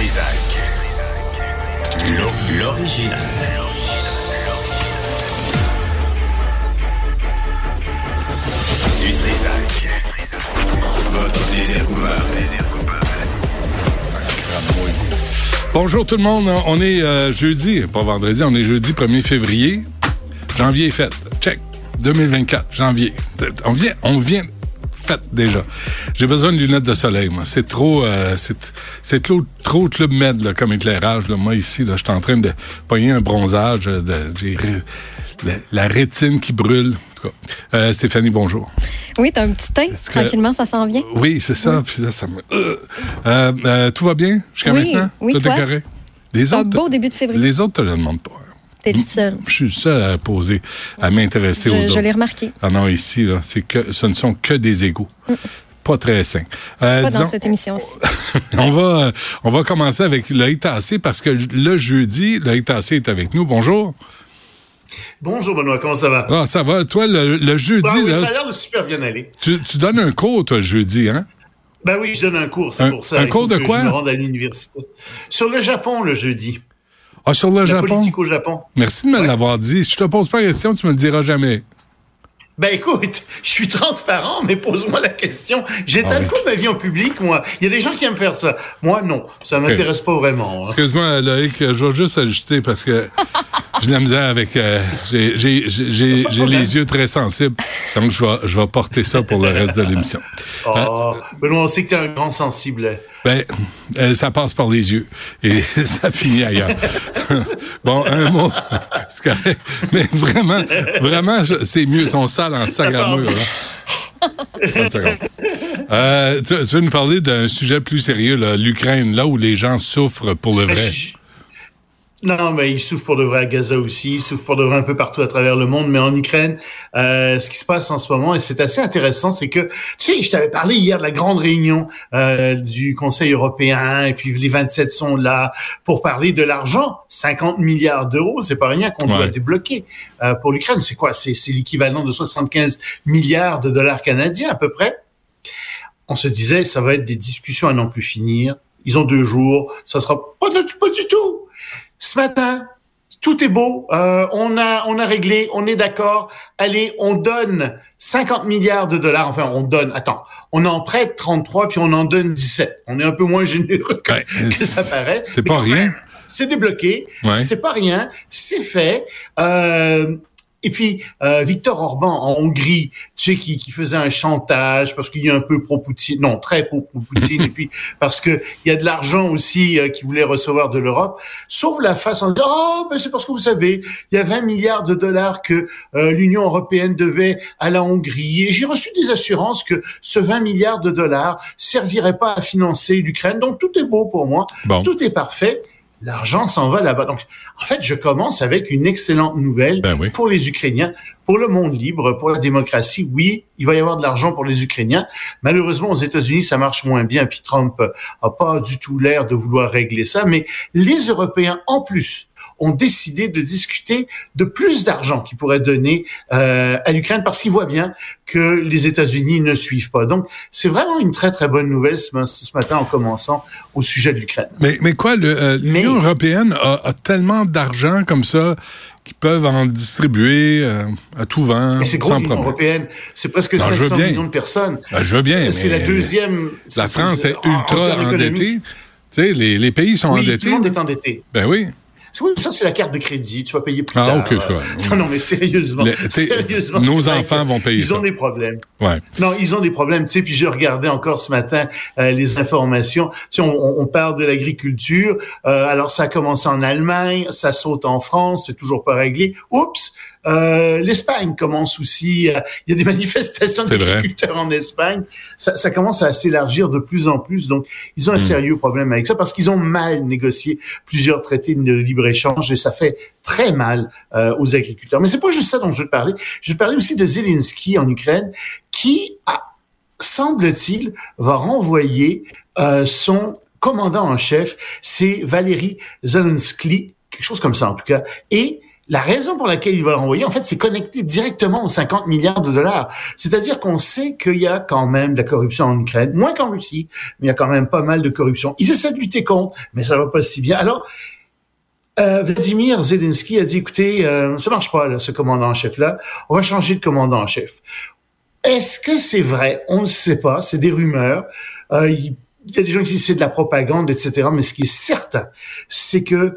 Trisac. L'original. Du Trisac. Votre plaisir coupable. Bonjour tout le monde, on est euh, jeudi, pas vendredi, on est jeudi 1er février. Janvier est fait. Check. 2024, janvier. On vient, on vient déjà. J'ai besoin de lunettes de soleil, moi. C'est trop, euh, c'est, c'est trop, trop Club Med là, comme éclairage. Là. Moi ici, là, je suis en train de pogner un bronzage. De, j'ai la, la rétine qui brûle. En tout cas. Euh, Stéphanie, bonjour. Oui, t'as un petit teint. Que- Tranquillement, ça s'en vient. Oui, c'est ça. Puis là, ça me... Euh, euh, euh, tout va bien jusqu'à Oui, maintenant? oui, tout toi? est correct? Les Un autres, beau début de février. les autres te le demandent pas. T'es le seul. Je suis le seul à poser, à m'intéresser aux Je, autres. je l'ai remarqué. Ah non, ici, là, c'est que ce ne sont que des égaux. Pas très sains. Euh, Mm. Pas disons, dans cette émission-ci. on va euh, on va commencer avec Loïc Tassé parce que le jeudi, Loïc Tassé est avec nous. Bonjour. Bonjour Benoît, comment ça va? Ah, ça va. Toi, le, le jeudi, Ah oui, là, ça a l'air de super bien aller. tu, tu donnes un cours, toi, le jeudi, hein? Ben oui, je donne un cours, c'est Un- pour ça. un cours de quoi? Je me rende à l'université. Sur le Japon, le jeudi. Ah, sur le La Japon? politique au Japon. Merci de me Ouais. l'avoir dit. Si je te pose pas la question, tu me le diras jamais. Ben écoute, je suis transparent, mais pose-moi la question. J'étale Ah pas ma vie en public, moi. Il y a des gens qui aiment faire ça. Moi, non. Ça m'intéresse pas vraiment. hein. Excuse-moi, Loïc, je vais juste ajuster parce que j'ai de la misère avec. euh, j'ai- j'ai j'ai- j'ai les yeux très sensibles, donc je vais, je vais porter ça pour le reste de l'émission. Oh, Benoît, on sait que t'es un grand sensible. Ben, euh, ça passe par les yeux et ça finit ailleurs. bon, un mot, c'est correct. Mais vraiment, vraiment, c'est mieux, ils sont sales en seconde. Euh, tu, tu veux nous parler d'un sujet plus sérieux, là, l'Ukraine, là où les gens souffrent pour le Ben, vrai? je- Non, mais ils souffrent pour de vrai à Gaza aussi, ils souffrent pour de vrai un peu partout à travers le monde, mais en Ukraine, euh, ce qui se passe en ce moment, et c'est assez intéressant, c'est que, tu sais, je t'avais parlé hier de la grande réunion euh, du Conseil européen, et puis les 27 sont là pour parler de l'argent, 50 milliards d'euros, c'est pas rien qu'on doit débloquer euh, pour l'Ukraine. C'est quoi? C'est c'est l'équivalent de 75 milliards de dollars canadiens à peu près. On se disait, ça va être des discussions à n'en plus finir. Ils ont deux jours, ça sera pas, du- pas du tout ce matin, tout est beau, euh, on a on a réglé, on est d'accord. Allez, on donne 50 milliards de dollars. Enfin, on donne. Attends, on en prête 33 puis on en donne 17. On est un peu moins généreux que, Ouais, que ça paraît. c'est pas rien. C'est débloqué. Ouais. C'est pas rien. C'est fait. Euh, et puis, euh, Victor Orban en Hongrie, tu sais, qui, qui faisait un chantage parce qu'il y a un peu pro-Poutine, non, très pro-Poutine, et puis parce que il y a de l'argent aussi euh, qu'il voulait recevoir de l'Europe, sauve la face en disant, oh, ben c'est parce que vous savez, il y a 20 milliards de dollars que euh, l'Union européenne devait à la Hongrie, et j'ai reçu des assurances que ce 20 milliards de dollars servirait pas à financer l'Ukraine, donc tout est beau pour moi, Bon. tout est parfait. L'argent s'en va là-bas. Donc, en fait, je commence avec une excellente nouvelle Ben oui. pour les Ukrainiens, pour le monde libre, pour la démocratie. Oui, il va y avoir de l'argent pour les Ukrainiens. Malheureusement, aux États-Unis, ça marche moins bien. Puis Trump a pas du tout l'air de vouloir régler ça. Mais les Européens, en plus, ont décidé de discuter de plus d'argent qu'ils pourraient donner euh, à l'Ukraine parce qu'ils voient bien que les États-Unis ne suivent pas. Donc, c'est vraiment une très, très bonne nouvelle ce, ma- ce matin en commençant au sujet de l'Ukraine. Mais, mais quoi, euh, l'Union européenne a, a tellement d'argent comme ça qu'ils peuvent en distribuer euh, à tout vent, Mais c'est gros, l'Union européenne. C'est presque Non, je veux 500 bien. millions de personnes. Ben, je veux bien, C'est la deuxième. la France est en- en ultra endettée. Tu sais, les, les pays sont Oui, tout endettés. le monde est endetté. Ben oui. Oui, ça, c'est la carte de crédit. Tu vas payer plus Ah, tard. ok, ça va. Non, non, mais sérieusement. Le- sérieusement nos enfants vont payer Ils ça. ont des problèmes. Ouais. Non, ils ont des problèmes. Tu sais, puis je regardais encore ce matin euh, les informations. Tu sais, on, on- on parle de l'agriculture. Euh, alors, ça a commencé en Allemagne, ça saute en France, c'est toujours pas réglé. Oups! Euh, L'Espagne commence aussi. euh, Il y a des manifestations d'agriculteurs en Espagne. Ça, ça commence à s'élargir de plus en plus. Donc, ils ont un Hmm. sérieux problème avec ça parce qu'ils ont mal négocié plusieurs traités de libre-échange et ça fait très mal euh, aux agriculteurs. Mais c'est pas juste ça dont je veux te parler. Je veux te parler aussi de Zelensky en Ukraine qui, a, semble-t-il, va renvoyer euh, son commandant en chef, c'est Valéry Zelensky, quelque chose comme ça en tout cas, et la raison pour laquelle il va l'envoyer, en fait, c'est connecté directement aux 50 milliards de dollars. C'est-à-dire qu'on sait qu'il y a quand même de la corruption en Ukraine, moins qu'en Russie, mais il y a quand même pas mal de corruption. Ils essaient de lutter contre, mais ça va pas si bien. Alors, euh, Vladimir Zelensky a dit, écoutez, euh, ça marche pas, là, ce commandant en chef-là. On va changer de commandant en chef. Est-ce que c'est vrai? On ne sait pas. C'est des rumeurs. Euh, il y a des gens qui disent c'est de la propagande, etc. Mais ce qui est certain, c'est que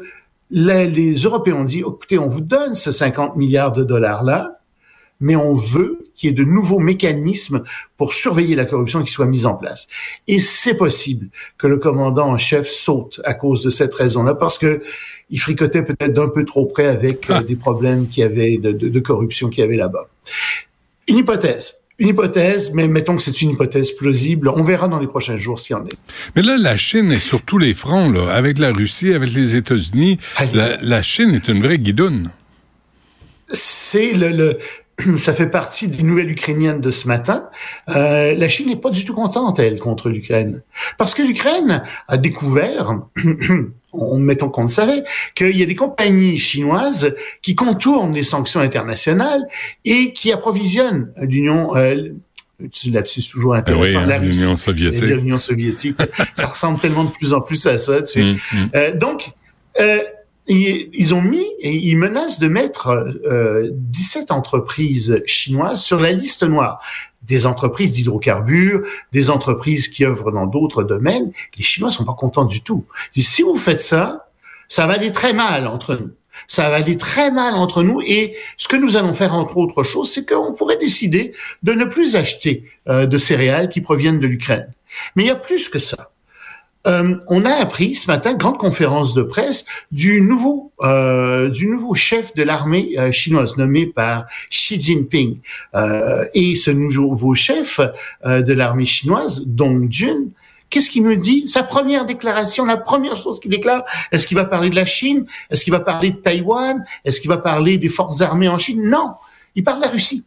les, les Européens ont dit, écoutez, on vous donne ce 50 milliards de dollars-là, mais on veut qu'il y ait de nouveaux mécanismes pour surveiller la corruption qui soient mis en place. Et c'est possible que le commandant en chef saute à cause de cette raison-là, parce que il fricotait peut-être d'un peu trop près avec euh, des problèmes qu'il y avait de, de, de corruption qu'il y avait là-bas. Une hypothèse. Une hypothèse, mais mettons que c'est une hypothèse plausible. On verra dans les prochains jours s'il y en est. Mais là, la Chine est sur tous les fronts, là, avec la Russie, avec les États-Unis. La Chine est une vraie guidoune. c'est le, le ça fait partie des nouvelles ukrainiennes de ce matin. Euh, la Chine n'est pas du tout contente, elle, contre l'Ukraine. Parce que l'Ukraine a découvert, on, mettons qu'on le savait, qu'il y a des compagnies chinoises qui contournent les sanctions internationales et qui approvisionnent l'Union... Euh, lapsus toujours Ah oui, intéressant. hein, Russie. l'Union soviétique. l'Union soviétique. ça ressemble tellement de plus en plus à ça. Tu sais. Hum, hum. Euh, donc, euh, ils, ont mis et ils menacent de mettre euh, 17 entreprises chinoises sur la liste noire. Des entreprises d'hydrocarbures, des entreprises qui œuvrent dans d'autres domaines. Les Chinois sont pas contents du tout. Disent, si vous faites ça, ça va aller très mal entre nous. Ça va aller très mal entre nous et ce que nous allons faire entre autres choses, c'est qu'on pourrait décider de ne plus acheter euh, de céréales qui proviennent de l'Ukraine. Mais il y a plus que ça. Euh, on a appris ce matin, grande conférence de presse, du nouveau, euh, du nouveau chef de l'armée euh, chinoise nommé par Xi Jinping. Euh, et ce nouveau chef euh, de l'armée chinoise, Dong Jun, qu'est-ce qu'il nous dit? Sa première déclaration, la première chose qu'il déclare, est-ce qu'il va parler de la Chine? Est-ce qu'il va parler de Taïwan? Est-ce qu'il va parler des forces armées en Chine? Non, il parle de la Russie.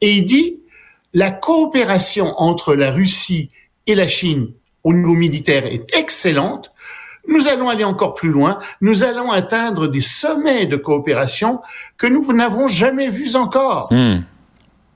Et il dit la coopération entre la Russie et la Chine au niveau militaire est excellente. Nous allons aller encore plus loin. Nous allons atteindre des sommets de coopération que nous n'avons jamais vus encore.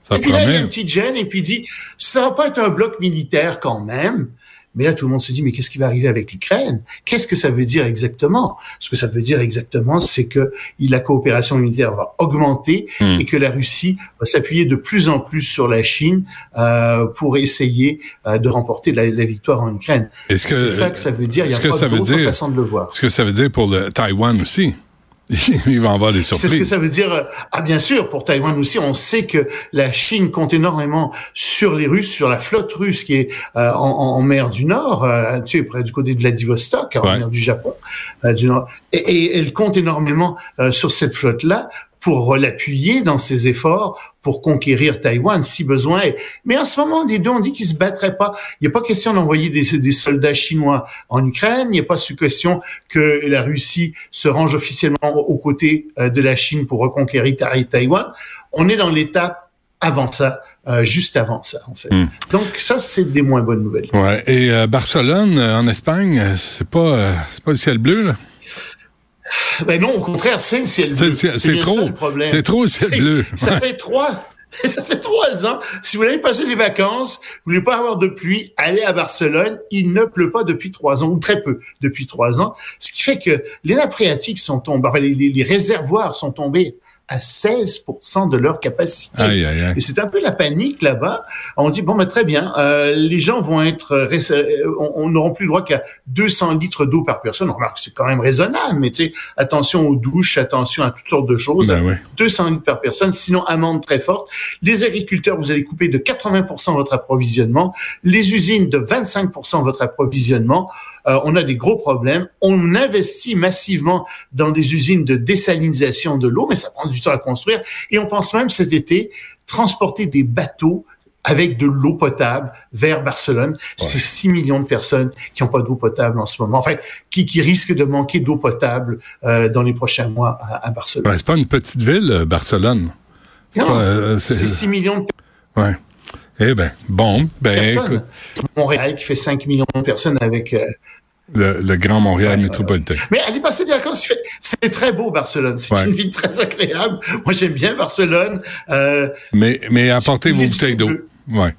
Ça et puis là, il y a une petite gêne et puis il dit, ça va pas être un bloc militaire quand même. Mais là, tout le monde se dit, mais qu'est-ce qui va arriver avec l'Ukraine? Qu'est-ce que ça veut dire exactement? Ce que ça veut dire exactement, c'est que la coopération militaire va augmenter Hmm. et que la Russie va s'appuyer de plus en plus sur la Chine euh, pour essayer euh, de remporter la, la victoire en Ukraine. Est-ce que, C'est ça que ça veut dire. Il y a pas d'autre façon de le voir. ce que ça veut dire pour le Taïwan aussi? Il va en avoir des C'est ce que surprises. ça veut dire. euh, Ah, bien sûr, pour Taïwan aussi, on sait que la Chine compte énormément sur les Russes, sur la flotte russe qui est euh, en, en- mer du Nord, euh, tu sais, près du côté de Vladivostok, en Ouais. mer du Japon, euh, du Nord. Et, et elle compte énormément euh, sur cette flotte-là pour l'appuyer dans ses efforts pour conquérir Taïwan si besoin est. Mais en ce moment, les deux ont dit qu'ils se battraient pas. Il n'y a pas question d'envoyer des, des soldats chinois en Ukraine. Il n'y a pas question que la Russie se range officiellement aux côtés euh, de la Chine pour reconquérir Ta- Taïwan. On est dans l'étape avant ça, euh, juste avant ça, en fait. Hmm. Donc ça, c'est des moins bonnes nouvelles. Ouais. Et euh, Barcelone, euh, en Espagne, c'est pas, c'est pas le ciel bleu, là. Ben non, au contraire, c'est le ciel C'est, bleu. c'est- trop. le. C'est trop le ciel C'est- bleu. Ça fait trois. Ça fait trois ans. Si vous voulez passer les vacances, vous voulez pas avoir de pluie, allez à Barcelone. Il ne pleut pas depuis trois ans, ou très peu depuis trois ans. Ce qui fait que les nappes phréatiques sont tombées, enfin, les réservoirs sont tombés à 16% de leur capacité. Aïe, aïe, aïe. Et c'est un peu la panique là-bas. On dit bon, ben très bien, euh, les gens vont être, euh, on on n'aura plus le droit qu'à 200 litres d'eau par personne. On remarque que c'est quand même raisonnable, mais tu sais, attention aux douches, attention à toutes sortes de choses. Ben ouais. 200 litres par personne, sinon amende très forte. Les agriculteurs, vous allez couper de 80% votre approvisionnement. Les usines de 25% votre approvisionnement. Euh, on a des gros problèmes. On investit massivement dans des usines de désalinisation de l'eau, mais ça prend du à construire. Et on pense même cet été transporter des bateaux avec de l'eau potable vers Barcelone. C'est 6 millions de personnes qui n'ont pas d'eau potable en ce moment. Enfin, qui, qui risquent de manquer d'eau potable euh, dans les prochains mois à, à Barcelone. Ouais, c'est pas une petite ville, euh, Barcelone. C'est Non, pas, euh, c'est- C'est 6 millions de ouais. Eh ben, bon, ben, personnes. écoute. Montréal qui fait 5 millions de personnes avec euh, le, le Grand Montréal Ouais, métropolitain. Mais allez passer des vacances, c'est très beau Barcelone. C'est Ouais. une ville très agréable. Moi, j'aime bien Barcelone. Euh, Mais, mais apportez vos Les bouteilles d'eau. Ouais.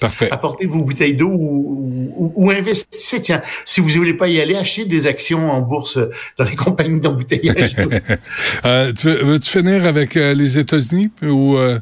Parfait. apportez vos bouteilles d'eau ou, ou- ou investissez. Tiens, si vous voulez pas y aller, achetez des actions en bourse dans les compagnies d'embouteillage. Euh, tu veux- veux-tu finir avec euh, les États-Unis ou euh,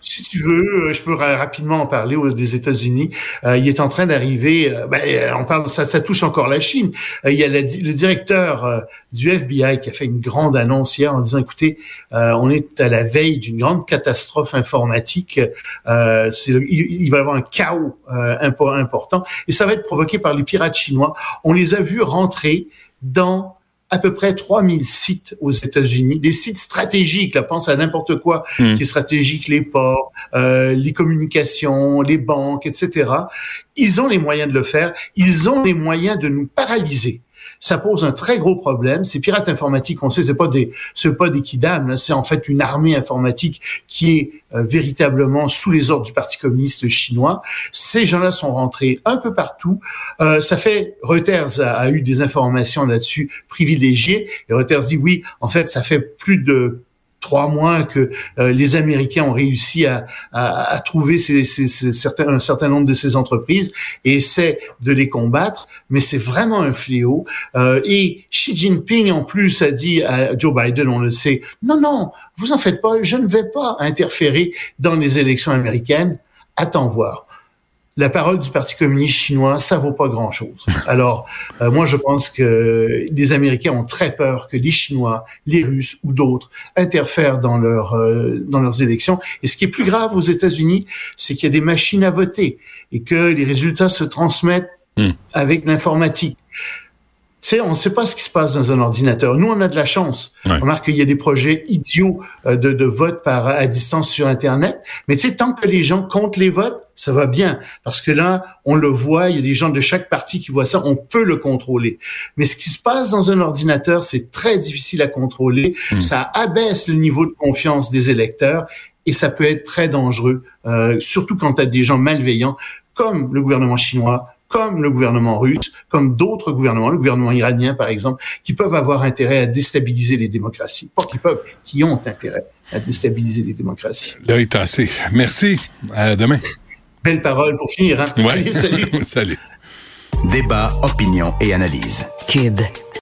si tu veux, euh, je peux ra- rapidement en parler aux- des États-Unis. Euh, il est en train d'arriver. euh, ben, on parle, ça, ça touche encore la Chine. Il y a le directeur du FBI qui a fait une grande annonce hier en disant "Écoutez, on est à la veille d'une grande catastrophe informatique. Il, va y avoir un chaos impo- important et ça va être provoqué par les pirates chinois. On les a vus rentrer dans à peu près 3000 sites aux États-Unis, des sites stratégiques, là, pense à n'importe quoi Hmm. qui est stratégique, les ports, euh, les communications, les banques, etc. Ils ont les moyens de le faire, ils ont les moyens de nous paralyser. Ça pose un très gros problème. Ces pirates informatiques, on sait, c'est pas des, c'est pas des kidam, c'est en fait une armée informatique qui est euh, véritablement sous les ordres du Parti communiste chinois. Ces gens-là sont rentrés un peu partout. Euh, ça fait Reuters a, a eu des informations là-dessus privilégiées. Et Reuters dit oui, en fait, ça fait plus de trois mois que euh, les Américains ont réussi à, à, à trouver ces, ces, ces certains, un certain nombre de ces entreprises et essaient de les combattre, mais c'est vraiment un fléau. Euh, et Xi Jinping, en plus, a dit à Joe Biden, on le sait, non, non, vous en faites pas, je ne vais pas interférer dans les élections américaines. Attends voir la parole du Parti communiste chinois, ça vaut pas grand-chose. Alors, euh, moi, je pense que les Américains ont très peur que les Chinois, les Russes ou d'autres interfèrent dans, leur, euh, dans leurs élections. Et ce qui est plus grave aux États-Unis, c'est qu'il y a des machines à voter et que les résultats se transmettent Hmm. avec l'informatique. Tu sais, on ne sait pas ce qui se passe dans un ordinateur. Nous, on a de la chance. Ouais. On remarque qu'il y a des projets idiots euh, de, de vote par à distance sur Internet. Mais tu sais, tant que les gens comptent les votes, ça va bien. Parce que là, on le voit, il y a des gens de chaque parti qui voient ça, on peut le contrôler. Mais ce qui se passe dans un ordinateur, c'est très difficile à contrôler. Mm. Ça abaisse le niveau de confiance des électeurs et ça peut être très dangereux, euh, surtout quand tu as des gens malveillants comme le gouvernement chinois, comme le gouvernement russe, comme d'autres gouvernements, le gouvernement iranien par exemple, qui peuvent avoir intérêt à déstabiliser les démocraties. Pas qui peuvent, qui ont intérêt à déstabiliser les démocraties. l'œil tassé? Merci. À demain. Belle parole pour finir. Hein? Ouais. Allez, salut. Salut. Débat, opinion et analyse. Cube